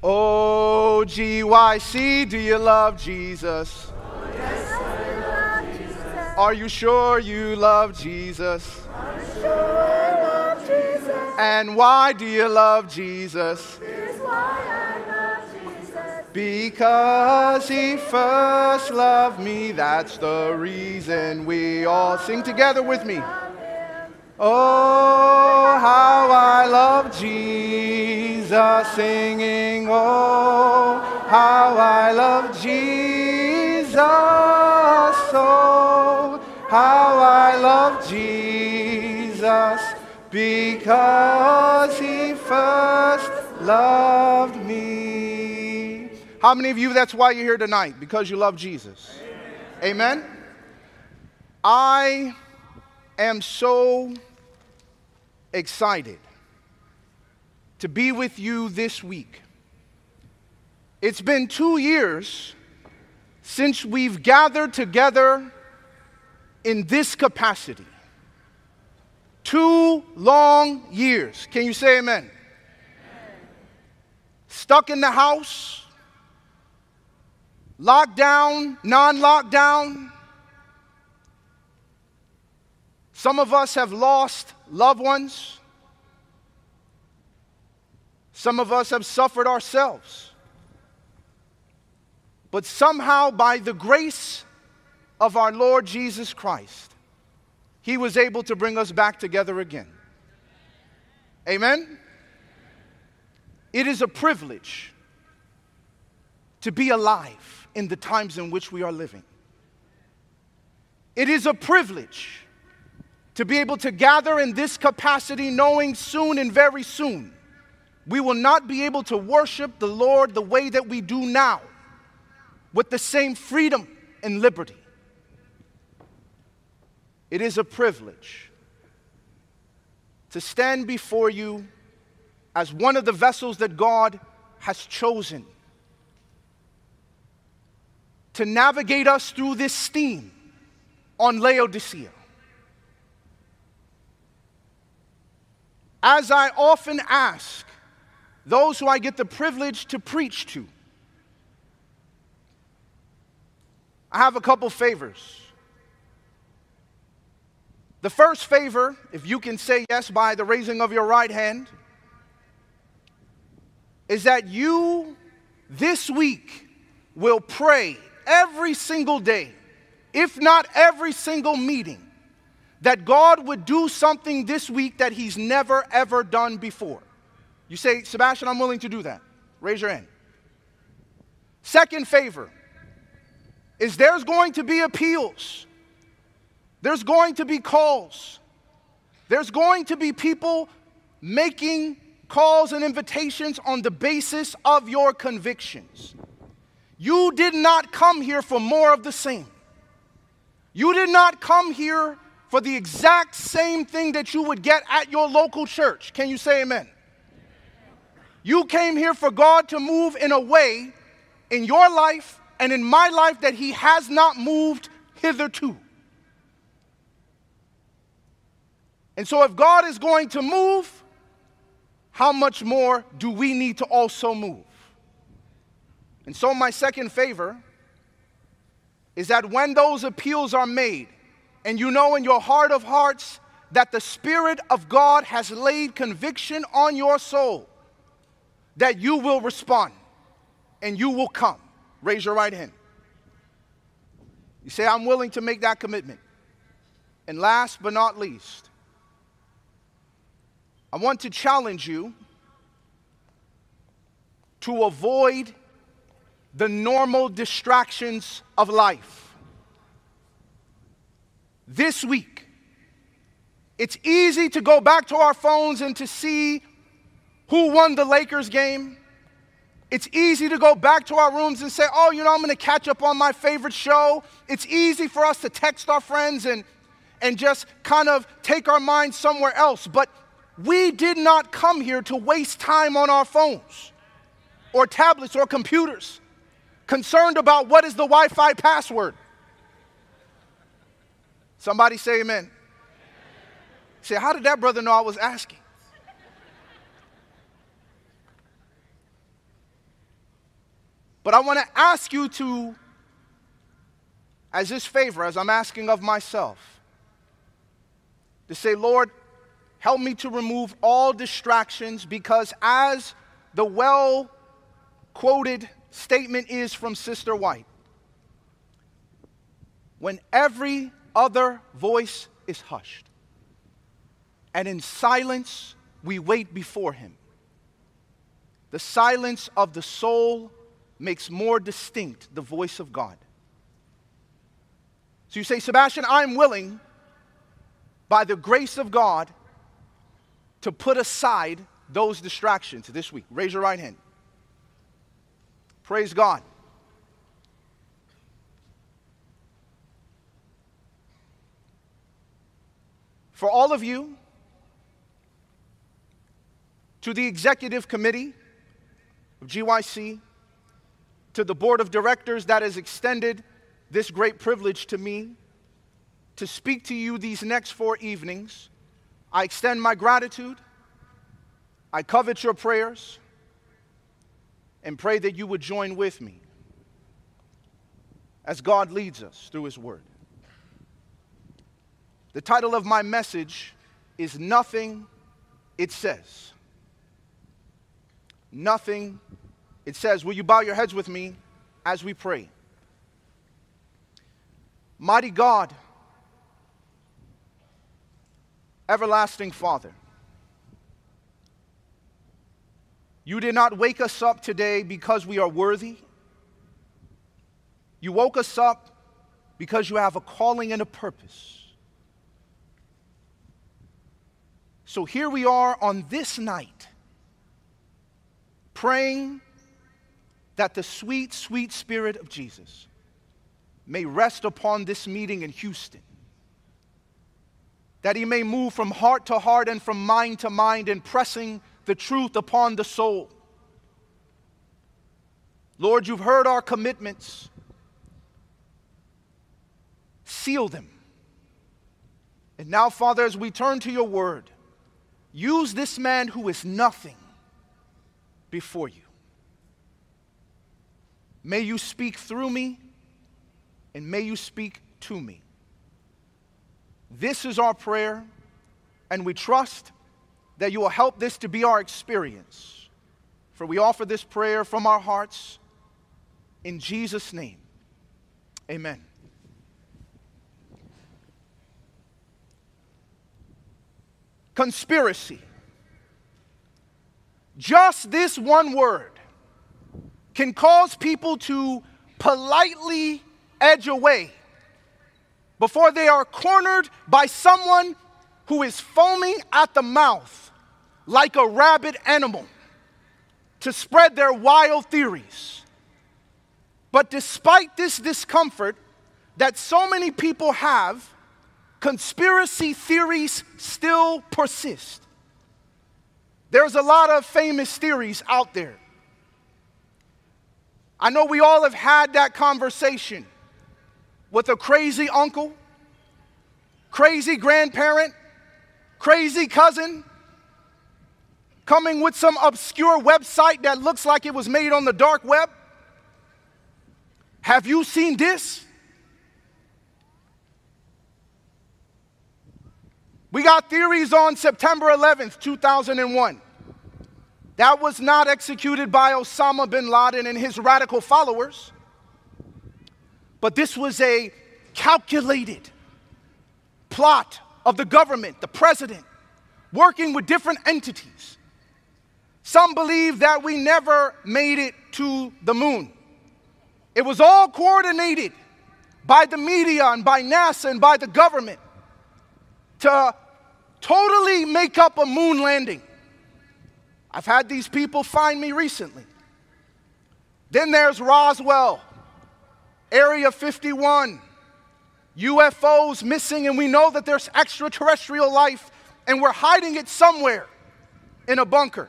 O G Y C, do you love Jesus? Are you sure you love Jesus? I'm sure I love Jesus. And why do you love Jesus? Because he first loved me. That's the reason we all sing together with me. Oh, how I love Jesus, singing, Oh, how I love Jesus, oh, how I love Jesus, because he first loved me. How many of you, that's why you're here tonight? Because you love Jesus? Amen? Amen? I am so excited to be with you this week. It's been two years since we've gathered together in this capacity. Two long years. Can you say amen? amen? Stuck in the house, lockdown, non lockdown. Some of us have lost loved ones. Some of us have suffered ourselves. But somehow, by the grace of our Lord Jesus Christ, He was able to bring us back together again. Amen? It is a privilege to be alive in the times in which we are living. It is a privilege to be able to gather in this capacity, knowing soon and very soon we will not be able to worship the Lord the way that we do now, with the same freedom and liberty. It is a privilege to stand before you as one of the vessels that God has chosen to navigate us through this steam on Laodicea. As I often ask those who I get the privilege to preach to, I have a couple favors. The first favor, if you can say yes by the raising of your right hand, is that you this week will pray every single day, if not every single meeting, that God would do something this week that He's never, ever done before. You say, Sebastien, I'm willing to do that. Raise your hand. Second favor is there's going to be appeals, there's going to be calls, there's going to be people making calls and invitations on the basis of your convictions. You did not come here for more of the same. You did not come here for the exact same thing that you would get at your local church. Can you say amen? You came here for God to move in a way in your life and in my life that He has not moved hitherto. And so, if God is going to move, how much more do we need to also move? And so, my second favor is that when those appeals are made, and you know in your heart of hearts that the Spirit of God has laid conviction on your soul, that you will respond and you will come. Raise your right hand. You say, I'm willing to make that commitment. And last but not least, I want to challenge you to avoid the normal distractions of life this week. It's easy to go back to our phones and to see who won the Lakers game. It's easy to go back to our rooms and say, oh, you know, I'm going to catch up on my favorite show. It's easy for us to text our friends and, and just kind of take our minds somewhere else. But we did not come here to waste time on our phones or tablets or computers, concerned about what is the Wi Fi password. Somebody say amen. Say, how did that brother know I was asking? But I want to ask you to, as this favor, as I'm asking of myself, to say, Lord, help me to remove all distractions because, as the well quoted statement is from Sister White, when every other voice is hushed, and in silence we wait before Him. The silence of the soul makes more distinct the voice of God. So you say, Sebastien, I'm willing, by the grace of God, to put aside those distractions this week. Raise your right hand. Praise God. For all of you, to the executive committee of GYC, to the board of directors that has extended this great privilege to me to speak to you these next four evenings. I extend my gratitude. I covet your prayers and pray that you would join with me as God leads us through His Word. The title of my message is Nothing It Says. Nothing it says. Will you bow your heads with me as we pray? Mighty God, everlasting Father, you did not wake us up today because we are worthy. You woke us up because you have a calling and a purpose. So here we are on this night, praying that the sweet, sweet Spirit of Jesus may rest upon this meeting in Houston. That he may move from heart to heart and from mind to mind, impressing the truth upon the soul. Lord, you've heard our commitments. Seal them. And now, Father, as we turn to your word, use this man who is nothing before you. May you speak through me and may you speak to me. This is our prayer, and we trust that you will help this to be our experience. For we offer this prayer from our hearts in Jesus' name. Amen. Conspiracy. Just this one word can cause people to politely edge away before they are cornered by someone who is foaming at the mouth like a rabid animal to spread their wild theories. But despite this discomfort that so many people have, conspiracy theories still persist. There's a lot of famous theories out there. I know we all have had that conversation with a crazy uncle, crazy grandparent, crazy cousin, coming with some obscure website that looks like it was made on the dark web. Have you seen this? We got theories on September 11th, 2001. That was not executed by Osama bin Laden and his radical followers, but this was a calculated plot of the government, the president, working with different entities. Some believe that we never made it to the moon. It was all coordinated by the media and by NASA and by the government to totally make up a moon landing. I've had these people find me recently. Then there's Roswell, Area 51, UFOs missing, and we know that there's extraterrestrial life, and we're hiding it somewhere in a bunker.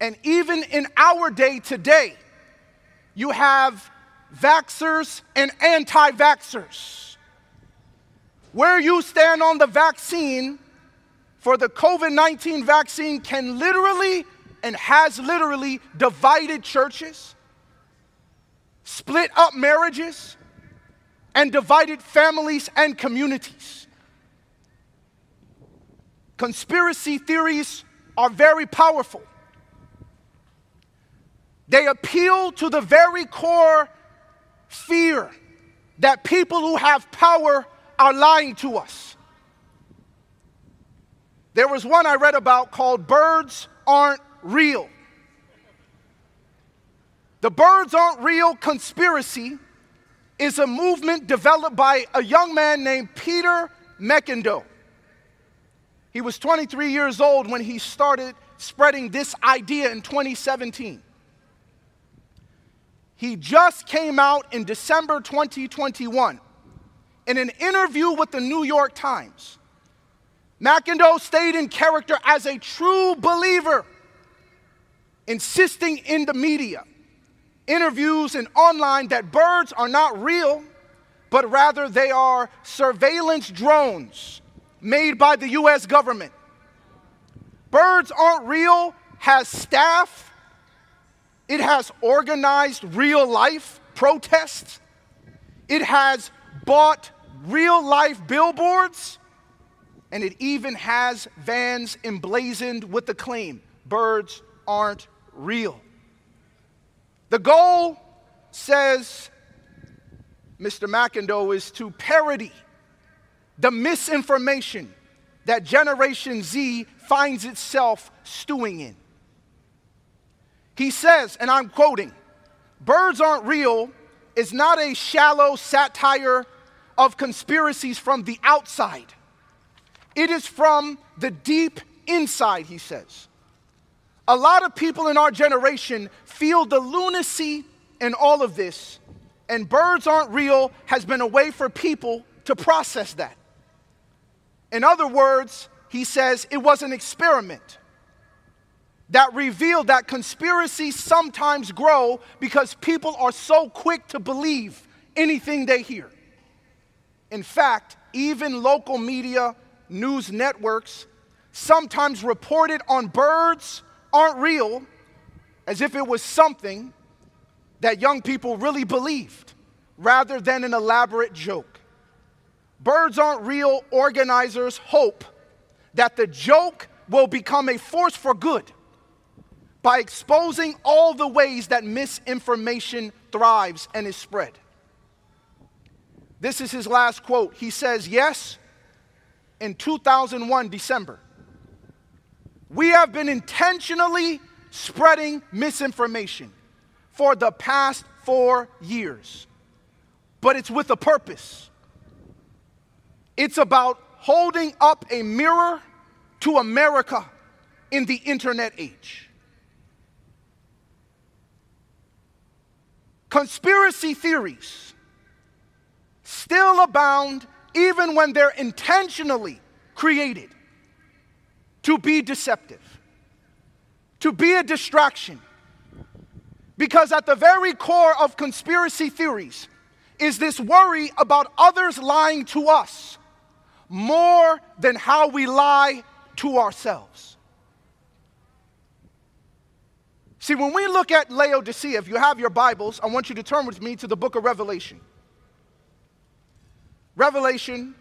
And even in our day today, you have vaxxers and anti vaxxers. Where you stand on the vaccine for the COVID 19 vaccine can literally and has literally divided churches, split up marriages, and divided families and communities. Conspiracy theories are very powerful. They appeal to the very core fear that people who have power are lying to us. There was one I read about called Birds Aren't Real. The Birds Aren't Real conspiracy is a movement developed by a young man named Peter McIndoe. He was 23 years old when he started spreading this idea in 2017. He just came out in December 2021 in an interview with the New York Times. McIndoe stayed in character as a true believer, insisting in the media, interviews, and online that birds are not real, but rather they are surveillance drones made by the US government. Birds aren't real has staff it has organized real life protests. It has bought real life billboards. And it even has vans emblazoned with the claim birds aren't real. The goal, says Mr. McIndoe, is to parody the misinformation that Generation Z finds itself stewing in. He says, and I'm quoting, birds aren't real is not a shallow satire of conspiracies from the outside. It is from the deep inside, he says. A lot of people in our generation feel the lunacy in all of this, and birds aren't real has been a way for people to process that. In other words, he says it was an experiment that revealed that conspiracies sometimes grow because people are so quick to believe anything they hear. In fact, even local media, news networks, sometimes reported on birds aren't real as if it was something that young people really believed rather than an elaborate joke. Birds aren't real organizers hope that the joke will become a force for good by exposing all the ways that misinformation thrives and is spread. This is his last quote. He says, Yes, in 2001, December, we have been intentionally spreading misinformation for the past four years, but it's with a purpose. It's about holding up a mirror to America in the internet age. Conspiracy theories still abound even when they're intentionally created to be deceptive, to be a distraction. Because at the very core of conspiracy theories is this worry about others lying to us more than how we lie to ourselves. See, when we look at Laodicea, if you have your Bibles, I want you to turn with me to the book of Revelation. Revelation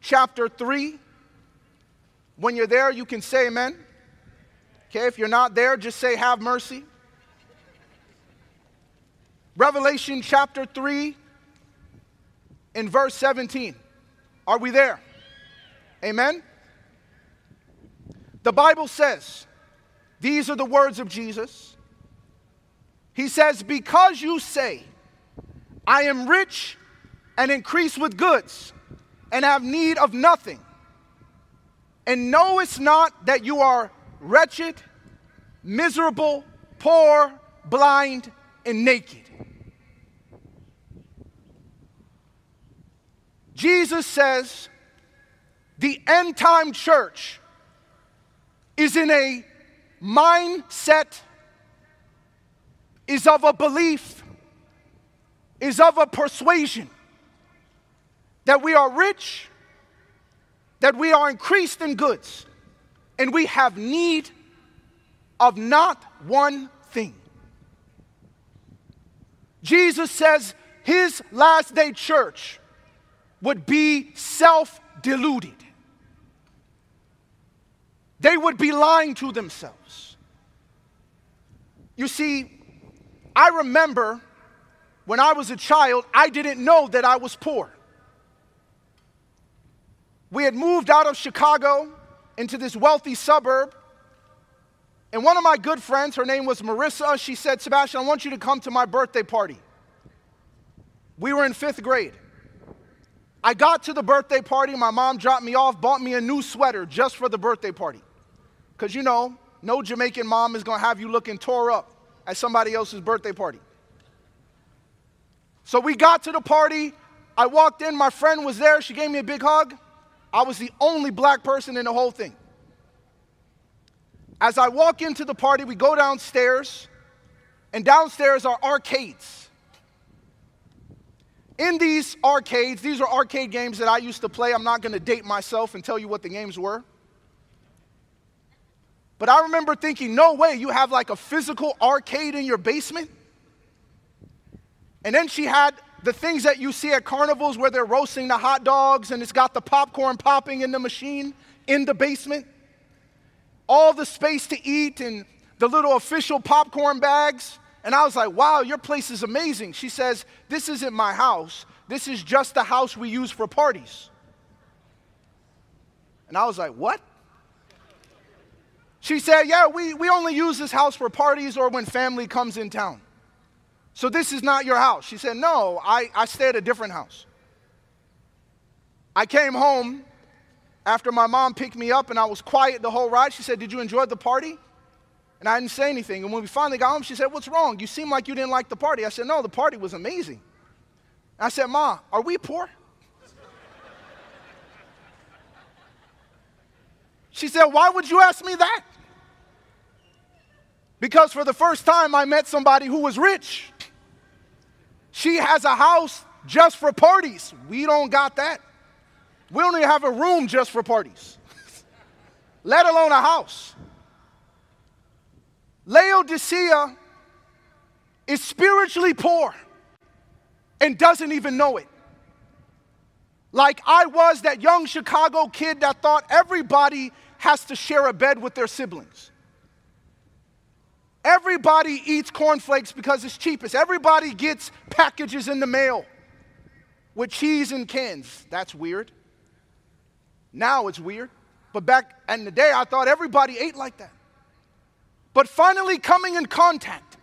chapter 3. When you're there, you can say amen. Okay, if you're not there, just say, Have mercy. Revelation chapter 3 in verse 17. Are we there? Amen. The Bible says, these are the words of Jesus. He says, Because you say, I am rich and increase with goods and have need of nothing, and knowest not that you are wretched, miserable, poor, blind, and naked. Jesus says the end time church is in a mindset is of a belief, is of a persuasion that we are rich, that we are increased in goods, and we have need of not one thing. Jesus says his last day church would be self deluded. They would be lying to themselves. You see, I remember when I was a child, I didn't know that I was poor. We had moved out of Chicago into this wealthy suburb. And one of my good friends, her name was Marissa, she said, Sebastien, I want you to come to my birthday party. We were in fifth grade. I got to the birthday party, my mom dropped me off, bought me a new sweater just for the birthday party. Because you know, no Jamaican mom is gonna have you looking tore up at somebody else's birthday party. So we got to the party. I walked in, my friend was there, she gave me a big hug. I was the only black person in the whole thing. As I walk into the party, we go downstairs, and downstairs are arcades. In these arcades, these are arcade games that I used to play. I'm not going to date myself and tell you what the games were. But I remember thinking, no way, you have like a physical arcade in your basement? And then she had the things that you see at carnivals where they're roasting the hot dogs and it's got the popcorn popping in the machine in the basement. All the space to eat and the little official popcorn bags. And I was like, wow, your place is amazing. She says, this isn't my house. This is just the house we use for parties. And I was like, what? She said, yeah, we, we only use this house for parties or when family comes in town. So this is not your house. She said, No, I, I stay at a different house. I came home after my mom picked me up and I was quiet the whole ride. She said, Did you enjoy the party? And I didn't say anything. And when we finally got home, she said, What's wrong? You seem like you didn't like the party. I said, No, the party was amazing. I said, Ma, are we poor? She said, Why would you ask me that? Because for the first time, I met somebody who was rich. She has a house just for parties. We don't got that. We don't even have a room just for parties, let alone a house. Laodicea is spiritually poor and doesn't even know it. Like I was that young Chicago kid that thought everybody has to share a bed with their siblings. Everybody eats cornflakes because it's cheapest. Everybody gets packages in the mail with cheese and cans. That's weird. Now it's weird. But back in the day, I thought everybody ate like that. But finally, coming in contact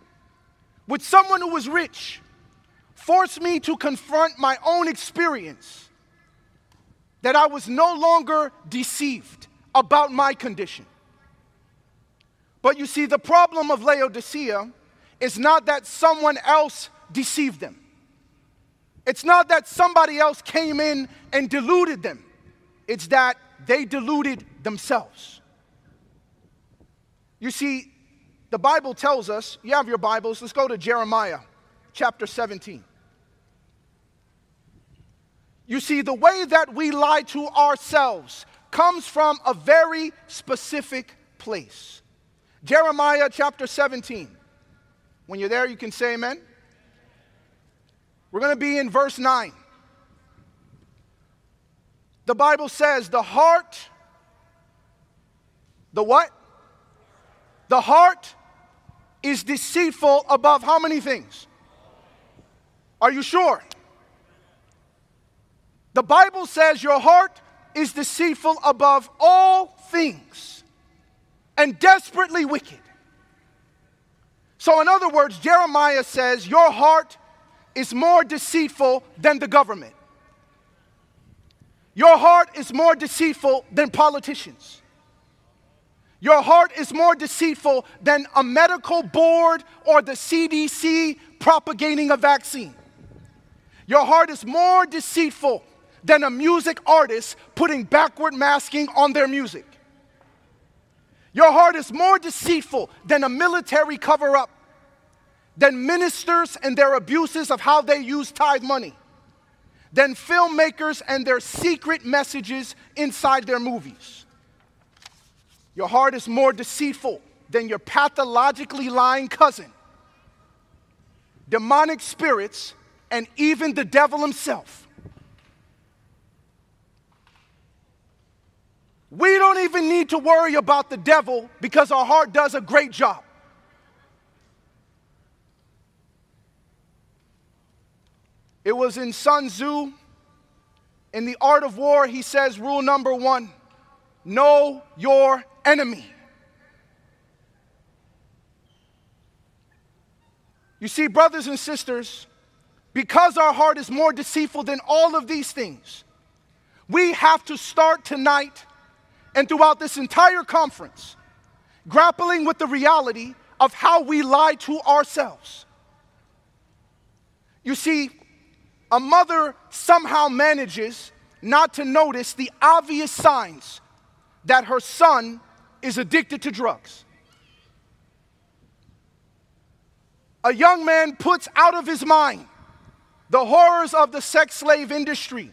with someone who was rich forced me to confront my own experience that I was no longer deceived about my condition. But you see, the problem of Laodicea is not that someone else deceived them. It's not that somebody else came in and deluded them. It's that they deluded themselves. You see, the Bible tells us, you have your Bibles, let's go to Jeremiah chapter 17. You see, the way that we lie to ourselves comes from a very specific place. Jeremiah chapter 17. When you're there, you can say amen. We're going to be in verse 9. The Bible says, the heart, the what? The heart is deceitful above how many things? Are you sure? The Bible says your heart is deceitful above all things and desperately wicked. So, in other words, Jeremiah says, Your heart is more deceitful than the government. Your heart is more deceitful than politicians. Your heart is more deceitful than a medical board or the CDC propagating a vaccine. Your heart is more deceitful than a music artist putting backward masking on their music. Your heart is more deceitful than a military cover up, than ministers and their abuses of how they use tithe money, than filmmakers and their secret messages inside their movies. Your heart is more deceitful than your pathologically lying cousin, demonic spirits, and even the devil himself. We don't even need to worry about the devil because our heart does a great job. It was in Sun Tzu, in The Art of War, he says, rule number one know your enemy. You see, brothers and sisters, because our heart is more deceitful than all of these things, we have to start tonight and throughout this entire conference grappling with the reality of how we lie to ourselves. You see, a mother somehow manages not to notice the obvious signs that her son is addicted to drugs. A young man puts out of his mind the horrors of the sex slave industry,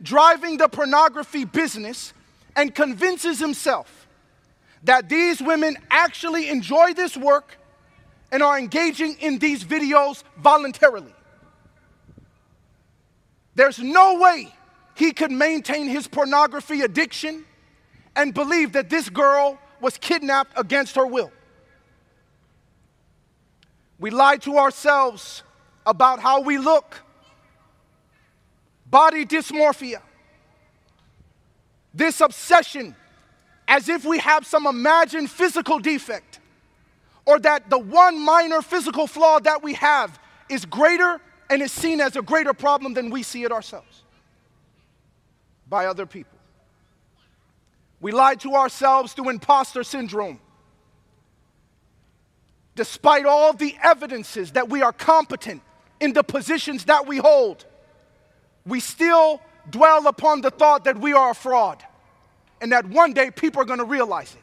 driving the pornography business, and convinces himself that these women actually enjoy this work and are engaging in these videos voluntarily. There's no way he could maintain his pornography addiction and believe that this girl was kidnapped against her will. We lie to ourselves about how we look, body dysmorphia, this obsession as if we have some imagined physical defect, or that the one minor physical flaw that we have is greater and is seen as a greater problem than we see it ourselves by other people. We lie to ourselves through imposter syndrome. Despite all the evidences that we are competent in the positions that we hold, we still dwell upon the thought that we are a fraud and that one day people are going to realize it.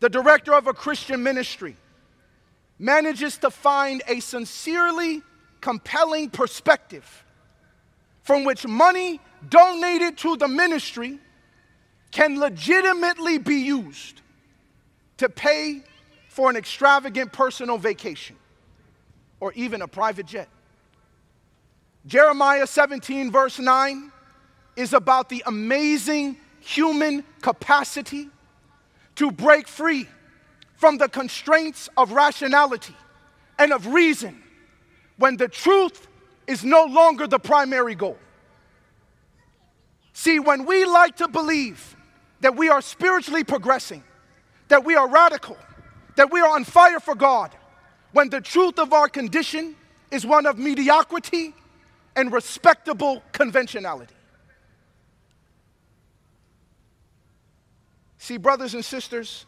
The director of a Christian ministry manages to find a sincerely compelling perspective from which money donated to the ministry can legitimately be used to pay for an extravagant personal vacation or even a private jet. Jeremiah 17, verse 9, is about the amazing human capacity to break free from the constraints of rationality and of reason when the truth is no longer the primary goal. See, when we like to believe that we are spiritually progressing, that we are radical, that we are on fire for God, when the truth of our condition is one of mediocrity and respectable conventionality. See, brothers and sisters,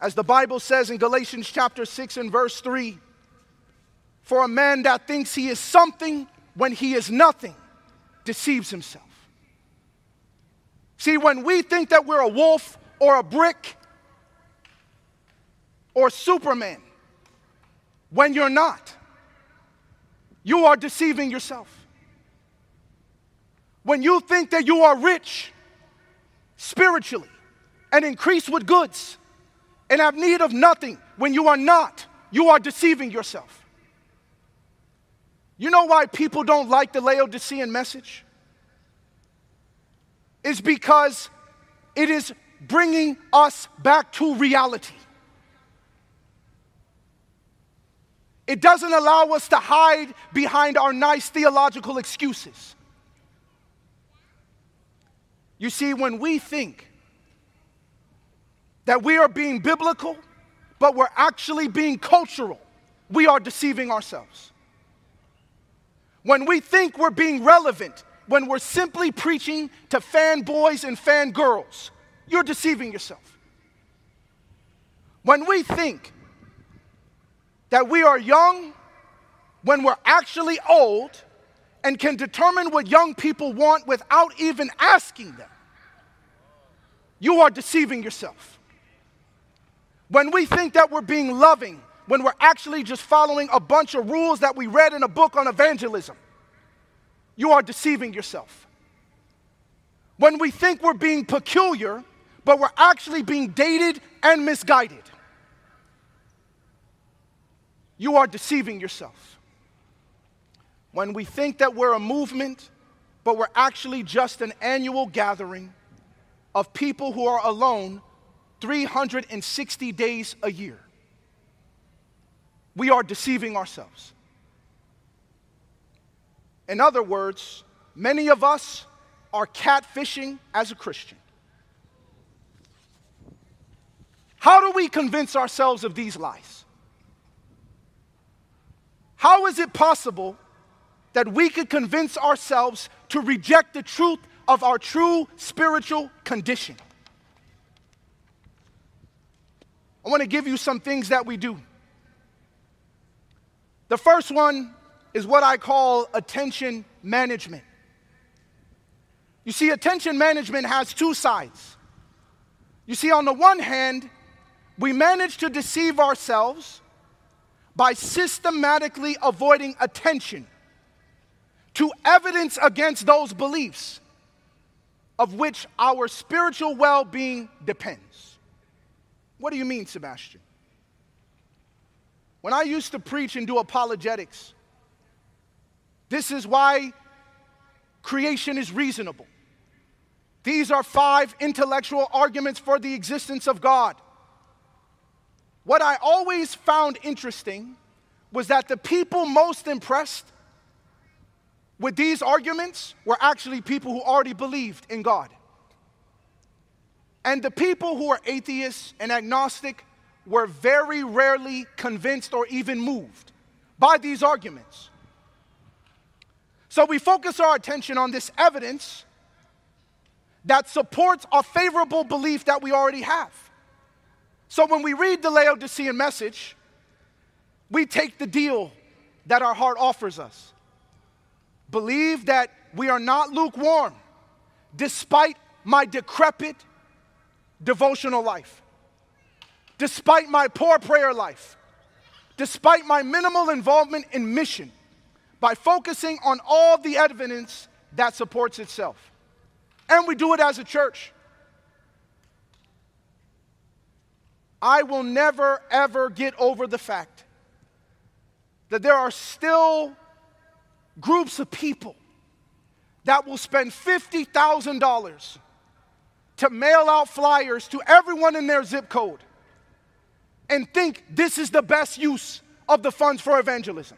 as the Bible says in Galatians chapter 6 and verse 3, for a man that thinks he is something when he is nothing deceives himself. See, when we think that we're a wolf or a brick or Superman, when you're not, you are deceiving yourself. When you think that you are rich spiritually and increased with goods, and have need of nothing when you are not. You are deceiving yourself. You know why people don't like the Laodicean message? Is because it is bringing us back to reality. It doesn't allow us to hide behind our nice theological excuses. You see, when we think that we are being biblical, but we're actually being cultural, we are deceiving ourselves. When we think we're being relevant, when we're simply preaching to fanboys and fangirls, you're deceiving yourself. When we think that we are young, when we're actually old, and can determine what young people want without even asking them, you are deceiving yourself. When we think that we're being loving, when we're actually just following a bunch of rules that we read in a book on evangelism, you are deceiving yourself. When we think we're being peculiar, but we're actually being dated and misguided, you are deceiving yourself. When we think that we're a movement, but we're actually just an annual gathering of people who are alone 360 days a year. We are deceiving ourselves. In other words, many of us are catfishing as a Christian. How do we convince ourselves of these lies? How is it possible that we could convince ourselves to reject the truth of our true spiritual condition? I want to give you some things that we do. The first one is what I call attention management. You see, attention management has two sides. You see, on the one hand, we manage to deceive ourselves by systematically avoiding attention to evidence against those beliefs of which our spiritual well being depends. What do you mean, Sebastien? When I used to preach and do apologetics, this is why creation is reasonable. These are five intellectual arguments for the existence of God. What I always found interesting was that the people most impressed with these arguments were actually people who already believed in God. And the people who are atheists and agnostic were very rarely convinced or even moved by these arguments. So we focus our attention on this evidence that supports a favorable belief that we already have. So when we read the Laodicean message, we take the deal that our heart offers us. Believe that we are not lukewarm despite my decrepit devotional life, despite my poor prayer life, despite my minimal involvement in mission, by focusing on all the evidence that supports itself. And we do it as a church. I will never, ever get over the fact that there are still groups of people that will spend $50,000 to mail out flyers to everyone in their zip code and think this is the best use of the funds for evangelism,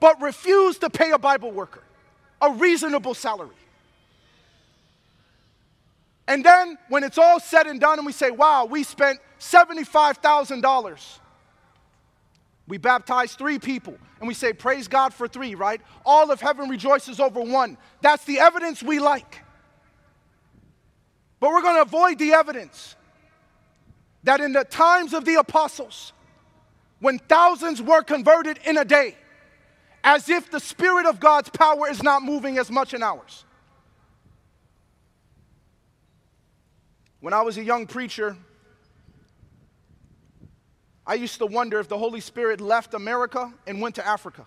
but refuse to pay a Bible worker a reasonable salary. And then when it's all said and done and we say, wow, we spent $75,000. We baptize three people and we say, Praise God for three, right? All of heaven rejoices over one. That's the evidence we like. But we're going to avoid the evidence that in the times of the apostles, when thousands were converted in a day, as if the Spirit of God's power is not moving as much in ours. When I was a young preacher, I used to wonder if the Holy Spirit left America and went to Africa.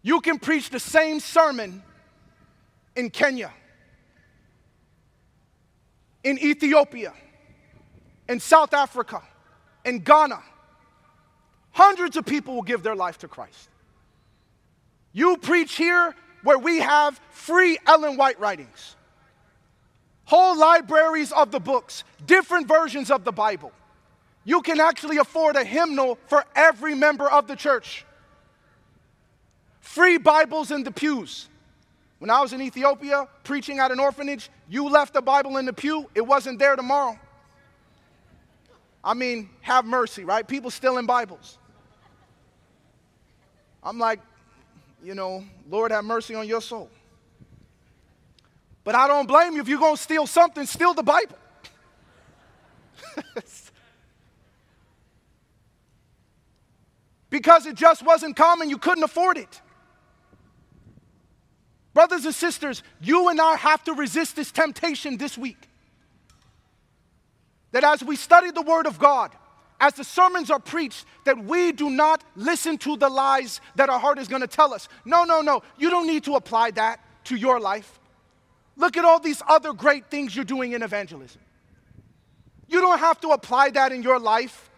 You can preach the same sermon in Kenya, in Ethiopia, in South Africa, in Ghana. Hundreds of people will give their life to Christ. You preach here where we have free Ellen White writings whole libraries of the books, different versions of the Bible. You can actually afford a hymnal for every member of the church. Free Bibles in the pews. When I was in Ethiopia preaching at an orphanage, you left a Bible in the pew, it wasn't there tomorrow. I mean, have mercy, right? People stealing Bibles. I'm like, you know, Lord have mercy on your soul. But I don't blame you. If you're going to steal something, steal the Bible. because it just wasn't common, you couldn't afford it. Brothers and sisters, you and I have to resist this temptation this week. That as we study the Word of God, as the sermons are preached, that we do not listen to the lies that our heart is going to tell us. No, no, no. You don't need to apply that to your life. Look at all these other great things you're doing in evangelism. You don't have to apply that in your life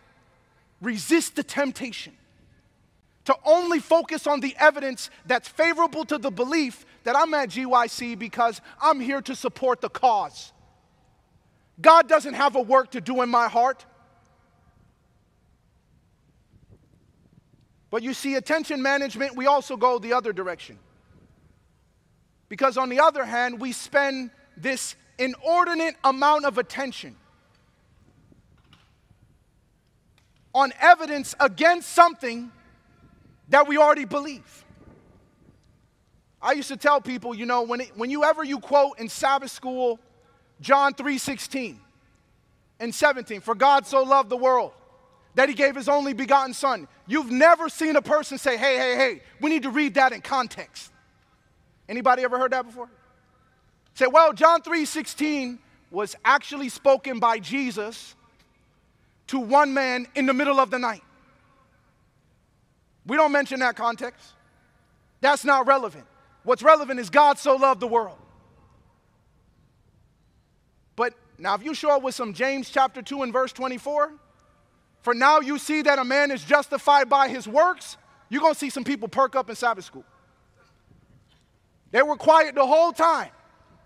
resist the temptation to only focus on the evidence that's favorable to the belief that I'm at GYC because I'm here to support the cause. God doesn't have a work to do in my heart. But you see, attention management, we also go the other direction. Because on the other hand, we spend this inordinate amount of attention on evidence against something that we already believe. I used to tell people, you know, when, it, when you ever you quote in Sabbath school John 3:16 and 17, for God so loved the world that he gave his only begotten son. You've never seen a person say, "Hey, hey, hey, we need to read that in context." Anybody ever heard that before? Say, "Well, John 3:16 was actually spoken by Jesus to one man in the middle of the night." We don't mention that context. That's not relevant. What's relevant is God so loved the world. But now, if you show up with some James chapter 2 and verse 24, for now you see that a man is justified by his works, you're to see some people perk up in Sabbath school. They were quiet the whole time.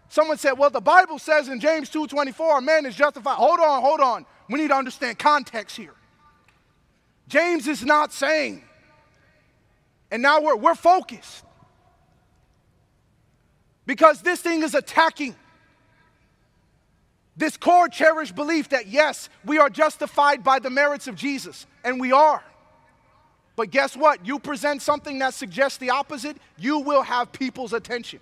Someone said, "Well, the Bible says in James 2:24, a man is justified." Hold on, hold on. We need to understand context here. James is not saying and now we're, we're focused. Because this thing is attacking this core cherished belief that yes, we are justified by the merits of Jesus, and we are. But guess what? You present something that suggests the opposite, you will have people's attention.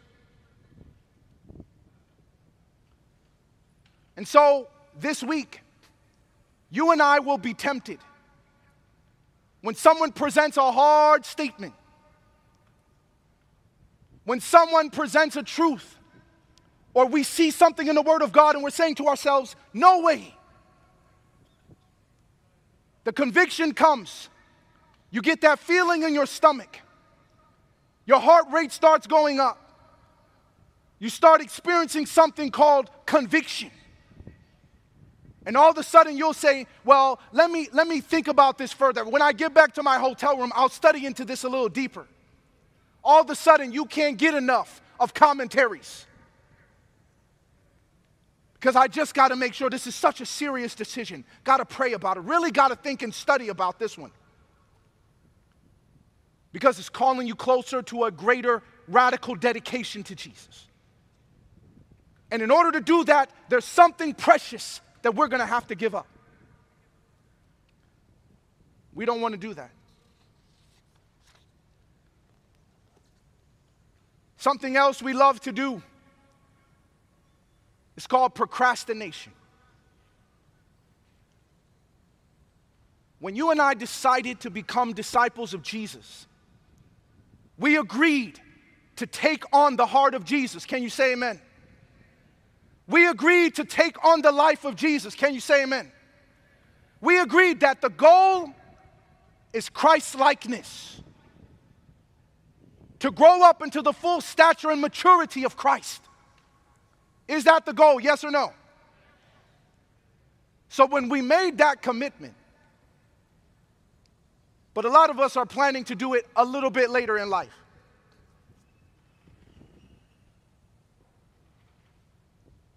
And so this week, you and I will be tempted when someone presents a hard statement, when someone presents a truth, or we see something in the Word of God and we're saying to ourselves, no way. The conviction comes. You get that feeling in your stomach. Your heart rate starts going up. You start experiencing something called conviction. And all of a sudden you'll say, well, let me, let me think about this further. When I get back to my hotel room, I'll study into this a little deeper. All of a sudden you can't get enough of commentaries. Because I just got to make sure this is such a serious decision. Got to pray about it. Really got to think and study about this one. Because it's calling you closer to a greater radical dedication to Jesus. And in order to do that, there's something precious that we're going to have to give up. We don't want to do that. Something else we love to do is called procrastination. When you and I decided to become disciples of Jesus, we agreed to take on the heart of Jesus. Can you say amen? We agreed to take on the life of Jesus. Can you say amen? We agreed that the goal is Christ likeness. To grow up into the full stature and maturity of Christ. Is that the goal? Yes or no? So when we made that commitment, but a lot of us are planning to do it a little bit later in life.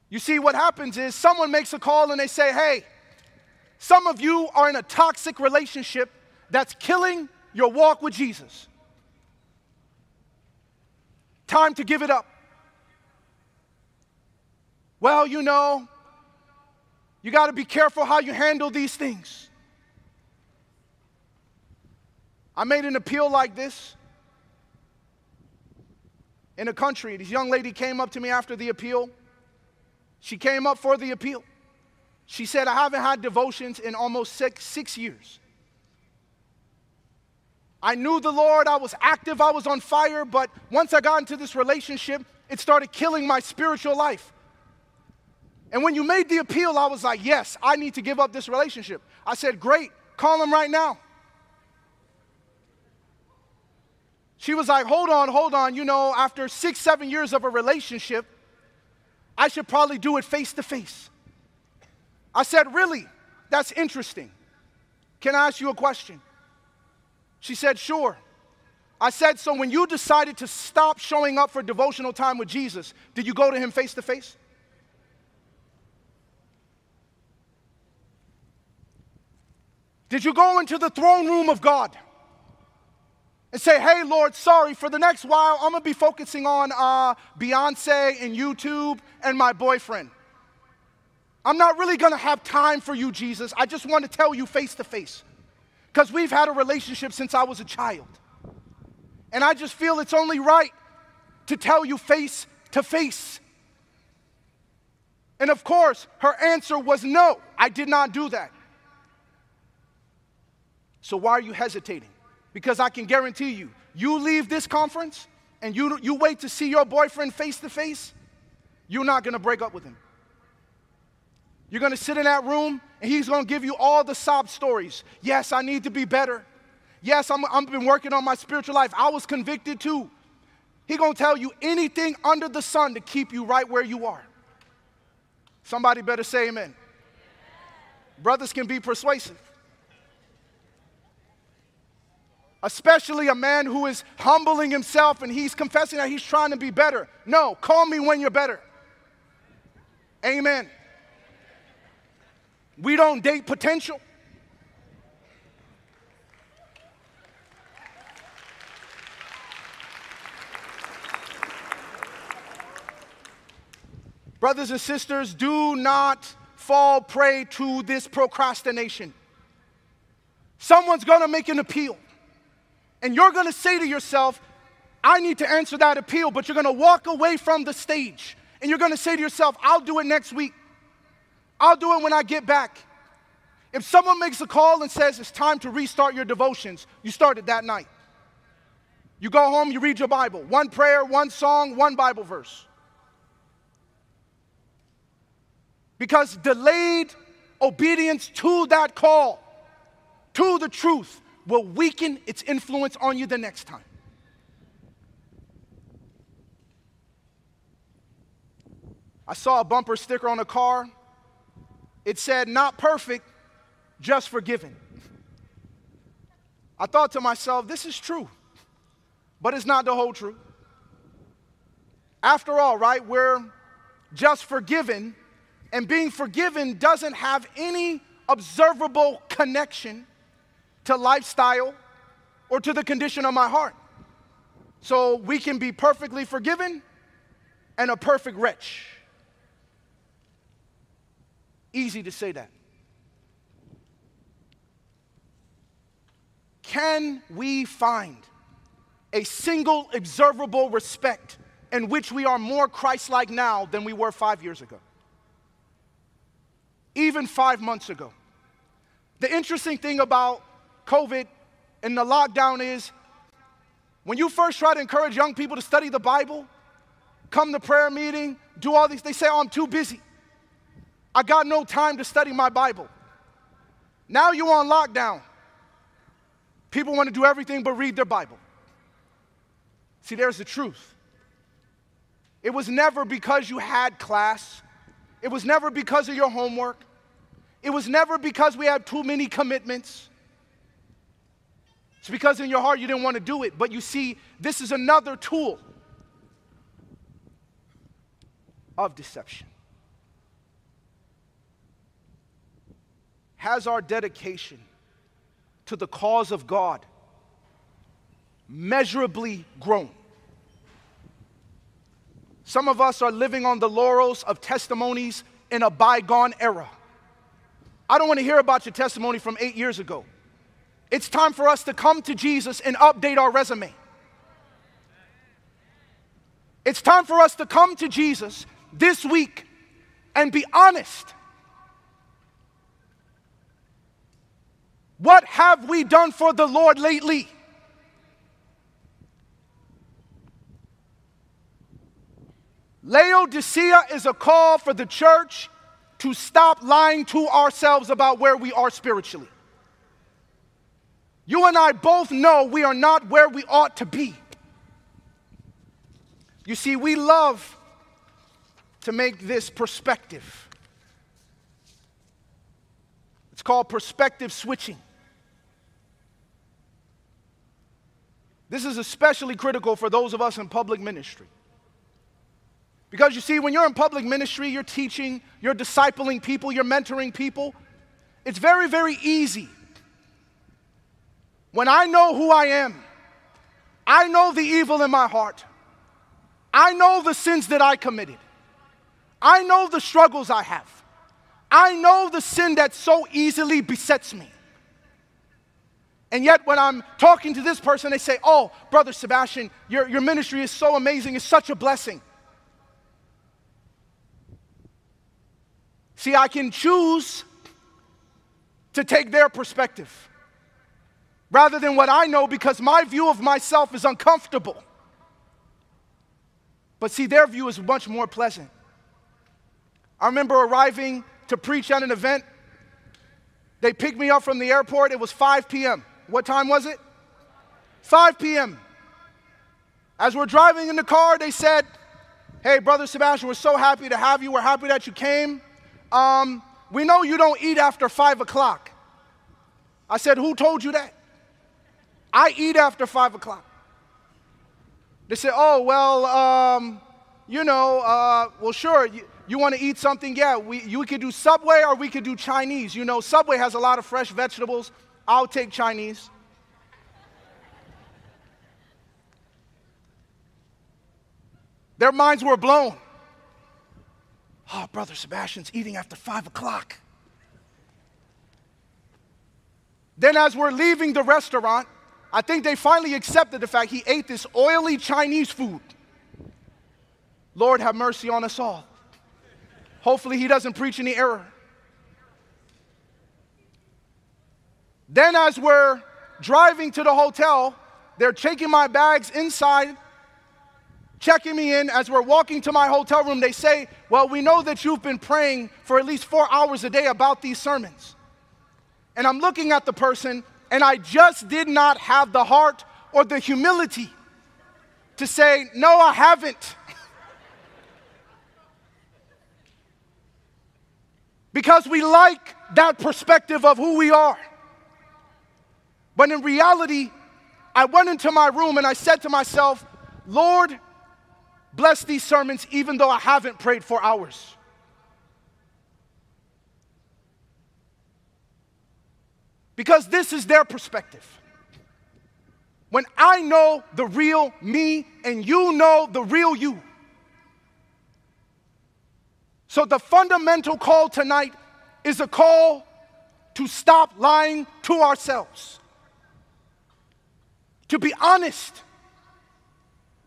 You see, what happens is someone makes a call and they say, hey, some of you are in a toxic relationship that's killing your walk with Jesus. Time to give it up. Well, you know, you got to be careful how you handle these things. I made an appeal like this in a country. This young lady came up to me after the appeal she came up for the appeal. She said, I haven't had devotions in almost six, six years. I knew the Lord, I was active, I was on fire, but once I got into this relationship, it started killing my spiritual life. And when you made the appeal, I was like, yes, I need to give up this relationship. I said, great, call him right now. She was like, hold on, hold on. You know, after six, seven years of a relationship, I should probably do it face to face. I said, Really? That's interesting. Can I ask you a question? She said, Sure. I said, So when you decided to stop showing up for devotional time with Jesus, did you go to him face to face? Did you go into the throne room of God and say, Hey, Lord, sorry, for the next while, I'm gonna be focusing on uh, Beyonce and YouTube and my boyfriend? I'm not really gonna have time for you, Jesus. I just want to tell you face to face. Because we've had a relationship since I was a child. And I just feel it's only right to tell you face to face. And of course, her answer was no, I did not do that. So why are you hesitating? Because I can guarantee you, you leave this conference and you, you wait to see your boyfriend face to face, you're not gonna break up with him. You're gonna sit in that room and he's gonna give you all the sob stories. Yes, I need to be better. Yes, I'm, I've been working on my spiritual life. I was convicted too. He gonna tell you anything under the sun to keep you right where you are. Somebody better say amen. Brothers can be persuasive. Especially a man who is humbling himself and he's confessing that he's trying to be better. No, call me when you're better. Amen. We don't date potential. Brothers and sisters, do not fall prey to this procrastination. Someone's gonna make an appeal, and you're gonna say to yourself, I need to answer that appeal, but you're gonna walk away from the stage and you're gonna say to yourself, I'll do it next week. I'll do it when I get back. If someone makes a call and says it's time to restart your devotions, you start it that night. You go home, you read your Bible. One prayer, one song, one Bible verse. Because delayed obedience to that call, to the truth, will weaken its influence on you the next time. I saw a bumper sticker on a car. It said, Not perfect, just forgiven. I thought to myself, This is true, but it's not the whole truth. After all, right, we're just forgiven and being forgiven doesn't have any observable connection to lifestyle or to the condition of my heart. So we can be perfectly forgiven and a perfect wretch. Easy to say that. Can we find a single observable respect in which we are more Christ like now than we were five years ago? even five months ago. The interesting thing about COVID and the lockdown is when you first try to encourage young people to study the Bible, come to prayer meeting, do all these, they say, Oh, I'm too busy. I got no time to study my Bible. Now you're on lockdown. People want to do everything but read their Bible. See, there's the truth. It was never because you had class it was never because of your homework. It was never because we had too many commitments. It's because in your heart you didn't want to do it. But you see, this is another tool of deception. Has our dedication to the cause of God measurably grown? Some of us are living on the laurels of testimonies in a bygone era. I don't want to hear about your testimony from eight years ago. It's time for us to come to Jesus and update our resume. It's time for us to come to Jesus this week and be honest. What have we done for the Lord lately? Laodicea is a call for the church to stop lying to ourselves about where we are spiritually. You and I both know we are not where we ought to be. You see, we love to make this perspective. It's called perspective switching. This is especially critical for those of us in public ministry. Because you see, when you're in public ministry, you're teaching, you're discipling people, you're mentoring people, it's very, very easy when I know who I am, I know the evil in my heart, I know the sins that I committed, I know the struggles I have, I know the sin that so easily besets me. And yet, when I'm talking to this person, they say, Oh, Brother Sebastien, your, your ministry is so amazing, it's such a blessing. See, I can choose to take their perspective rather than what I know because my view of myself is uncomfortable. But see, their view is much more pleasant. I remember arriving to preach at an event. They picked me up from the airport. It was 5 p.m. What time was it? 5 p.m. As we're driving in the car, they said, Hey, Brother Sebastien, we're so happy to have you. We're happy that you came um, we know you don't eat after five o'clock. I said, Who told you that? I eat after five o'clock. They said, Oh, well, um, you know, uh, well, sure, you, you want to eat something? Yeah, we, you could do Subway or we could do Chinese. You know, Subway has a lot of fresh vegetables. I'll take Chinese. Their minds were blown. Oh, Brother Sebastien's eating after five o'clock. Then, as we're leaving the restaurant, I think they finally accepted the fact he ate this oily Chinese food. Lord, have mercy on us all. Hopefully, he doesn't preach any error. Then, as we're driving to the hotel, they're taking my bags inside checking me in as we're walking to my hotel room. They say, Well, we know that you've been praying for at least four hours a day about these sermons. And I'm looking at the person, and I just did not have the heart or the humility to say, No, I haven't. because we like that perspective of who we are. But in reality, I went into my room and I said to myself, Lord, bless these sermons even though I haven't prayed for hours. Because this is their perspective. When I know the real me and you know the real you. So, the fundamental call tonight is a call to stop lying to ourselves, to be honest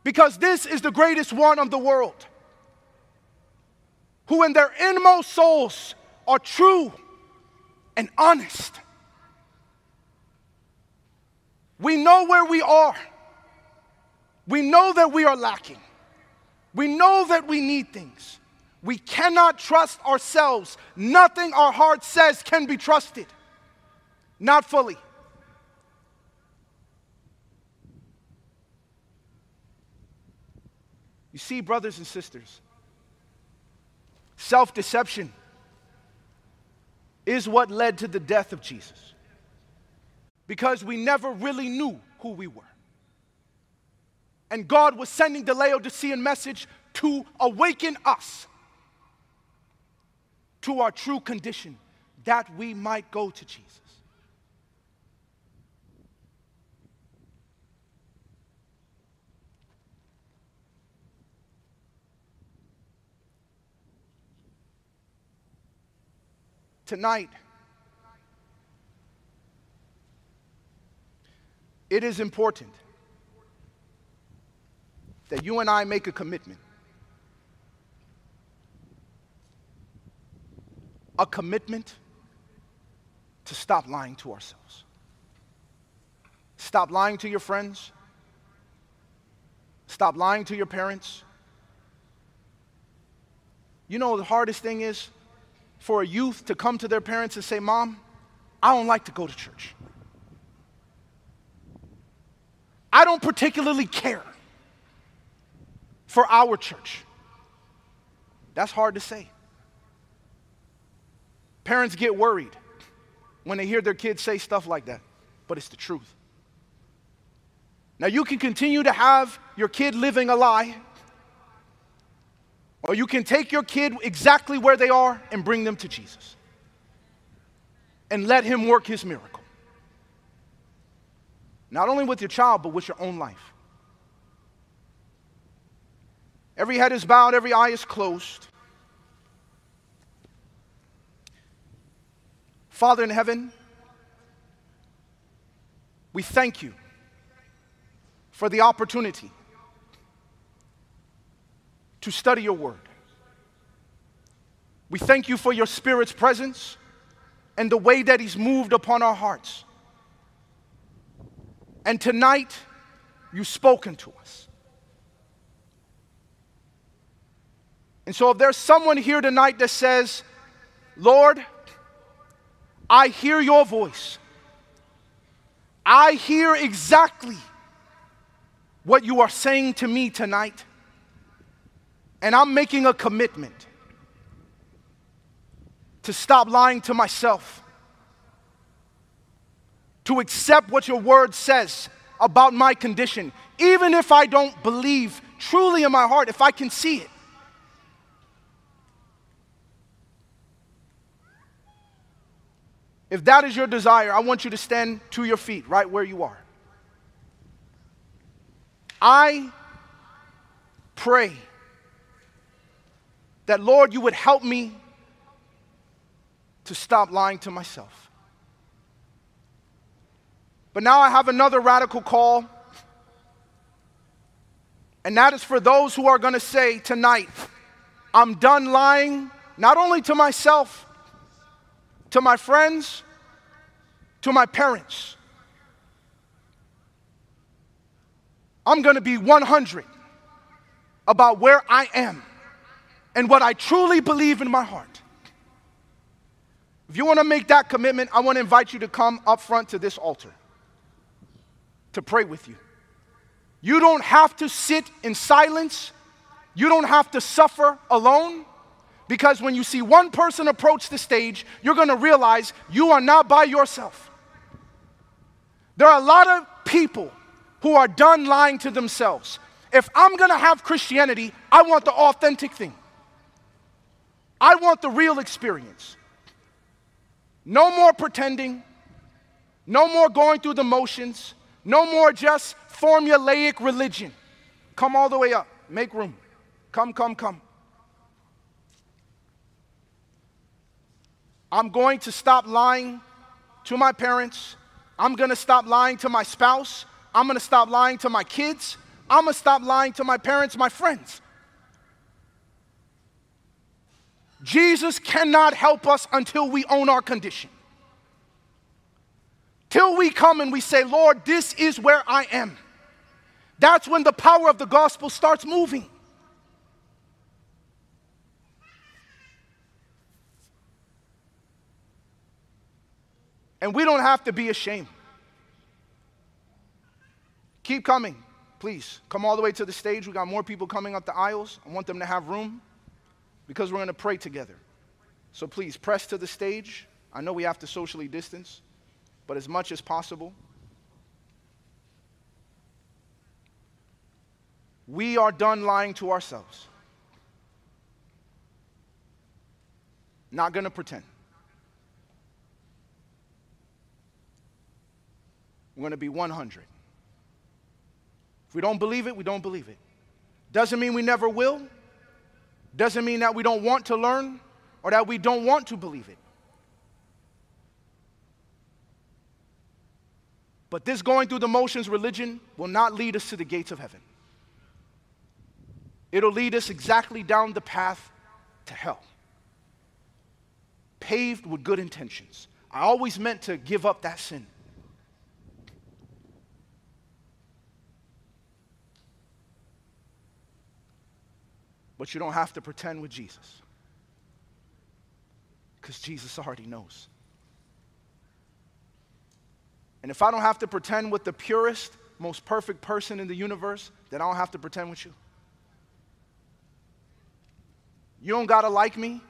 because this is the greatest one of the world, who in their inmost souls are true and honest. We know where we are. We know that we are lacking. We know that we need things. We cannot trust ourselves. Nothing our heart says can be trusted. Not fully. You see, brothers and sisters, self deception is what led to the death of Jesus because we never really knew who we were. And God was sending the Laodicean message to awaken us to our true condition that we might go to Jesus. tonight. It is important that you and I make a commitment. A commitment to stop lying to ourselves. Stop lying to your friends. Stop lying to your parents. You know the hardest thing is? for a youth to come to their parents and say, Mom, I don't like to go to church. I don't particularly care for our church. That's hard to say. Parents get worried when they hear their kids say stuff like that, but it's the truth. Now, you can continue to have your kid living a lie, or you can take your kid exactly where they are and bring them to Jesus and let Him work His miracle. Not only with your child, but with your own life. Every head is bowed, every eye is closed. Father in heaven, we thank you for the opportunity to study your word. We thank you for your Spirit's presence and the way that He's moved upon our hearts. And tonight, you've spoken to us. And so, if there's someone here tonight that says, Lord, I hear your voice, I hear exactly what you are saying to me tonight, and I'm making a commitment to stop lying to myself, to accept what your word says about my condition, even if I don't believe truly in my heart, if I can see it. If that is your desire, I want you to stand to your feet right where you are. I pray that, Lord, you would help me to stop lying to myself. But now I have another radical call, and that is for those who are going to say tonight, I'm done lying, not only to myself, to my friends, to my parents. I'm going to be 100 about where I am and what I truly believe in my heart. If you want to make that commitment, I want to invite you to come up front to this altar to pray with you. You don't have to sit in silence. You don't have to suffer alone. Because when you see one person approach the stage, you're going to realize you are not by yourself. There are a lot of people who are done lying to themselves. If I'm going to have Christianity, I want the authentic thing. I want the real experience. No more pretending. No more going through the motions. No more just formulaic religion. Come all the way up. Make room. Come, come, come. I'm going to stop lying to my parents. I'm going to stop lying to my spouse. I'm going to stop lying to my kids. I'm going to stop lying to my parents, my friends. Jesus cannot help us until we own our condition. Till we come and we say, Lord, this is where I am. That's when the power of the gospel starts moving. And we don't have to be ashamed. Keep coming, please. Come all the way to the stage. We got more people coming up the aisles. I want them to have room because we're going to pray together. So please press to the stage. I know we have to socially distance, but as much as possible. We are done lying to ourselves. Not going to pretend. We're going to be 100. If we don't believe it, we don't believe it. Doesn't mean we never will. Doesn't mean that we don't want to learn or that we don't want to believe it. But this going through the motions religion will not lead us to the gates of heaven. It'll lead us exactly down the path to hell, paved with good intentions. I always meant to give up that sin. But you don't have to pretend with Jesus. Because Jesus already knows. And if I don't have to pretend with the purest, most perfect person in the universe, then I don't have to pretend with you. You don't got to like me.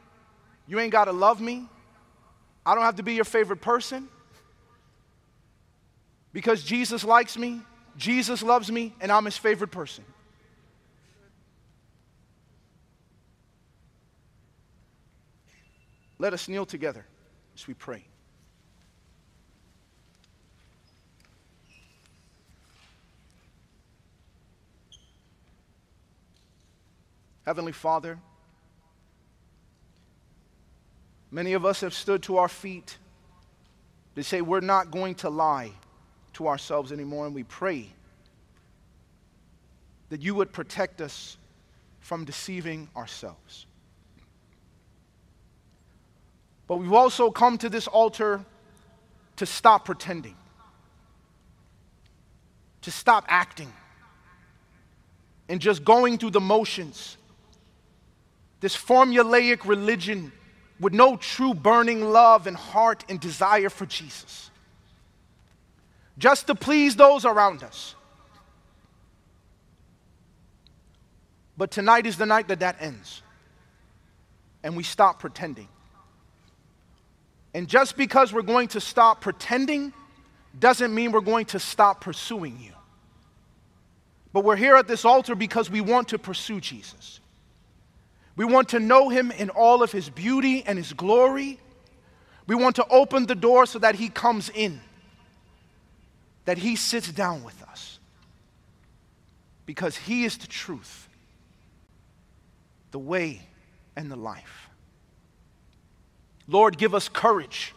You ain't got to love me. I don't have to be your favorite person. Because Jesus likes me, Jesus loves me, and I'm his favorite person. Let us kneel together as we pray. Heavenly Father, many of us have stood to our feet to say we're not going to lie to ourselves anymore, and we pray that you would protect us from deceiving ourselves. But we've also come to this altar to stop pretending, to stop acting, and just going through the motions this formulaic religion with no true burning love and heart and desire for Jesus. Just to please those around us. But tonight is the night that that ends. And we stop pretending. And just because we're going to stop pretending doesn't mean we're going to stop pursuing you. But we're here at this altar because we want to pursue Jesus. We want to know him in all of his beauty and his glory. We want to open the door so that he comes in, that he sits down with us. Because he is the truth, the way, and the life. Lord, give us courage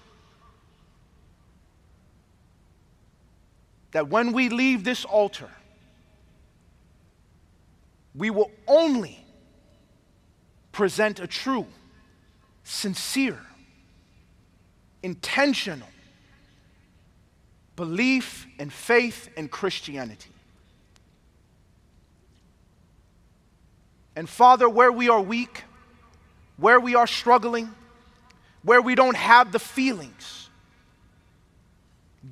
that when we leave this altar, we will only present a true, sincere, intentional belief and faith in Christianity. And Father, where we are weak, where we are struggling, where we don't have the feelings,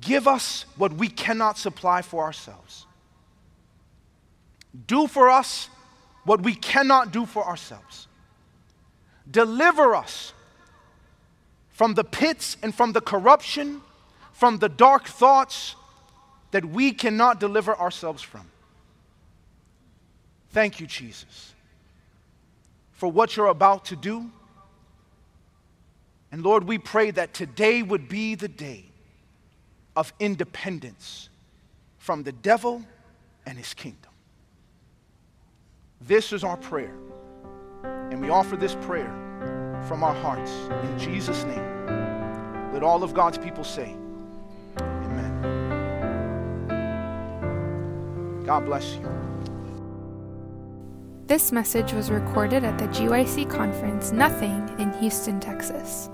give us what we cannot supply for ourselves. Do for us what we cannot do for ourselves. Deliver us from the pits and from the corruption, from the dark thoughts that we cannot deliver ourselves from. Thank you, Jesus, for what you're about to do. And Lord, we pray that today would be the day of independence from the devil and his kingdom. This is our prayer. And we offer this prayer from our hearts in Jesus' name. Let all of God's people say, Amen. God bless you. This message was recorded at the GYC conference Nothing in Houston, Texas.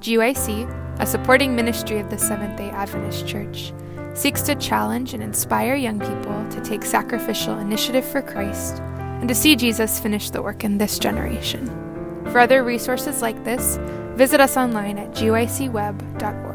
GYC, a supporting ministry of the Seventh day Adventist Church, seeks to challenge and inspire young people to take sacrificial initiative for Christ and to see Jesus finish the work in this generation. For other resources like this, visit us online at gycweb.org.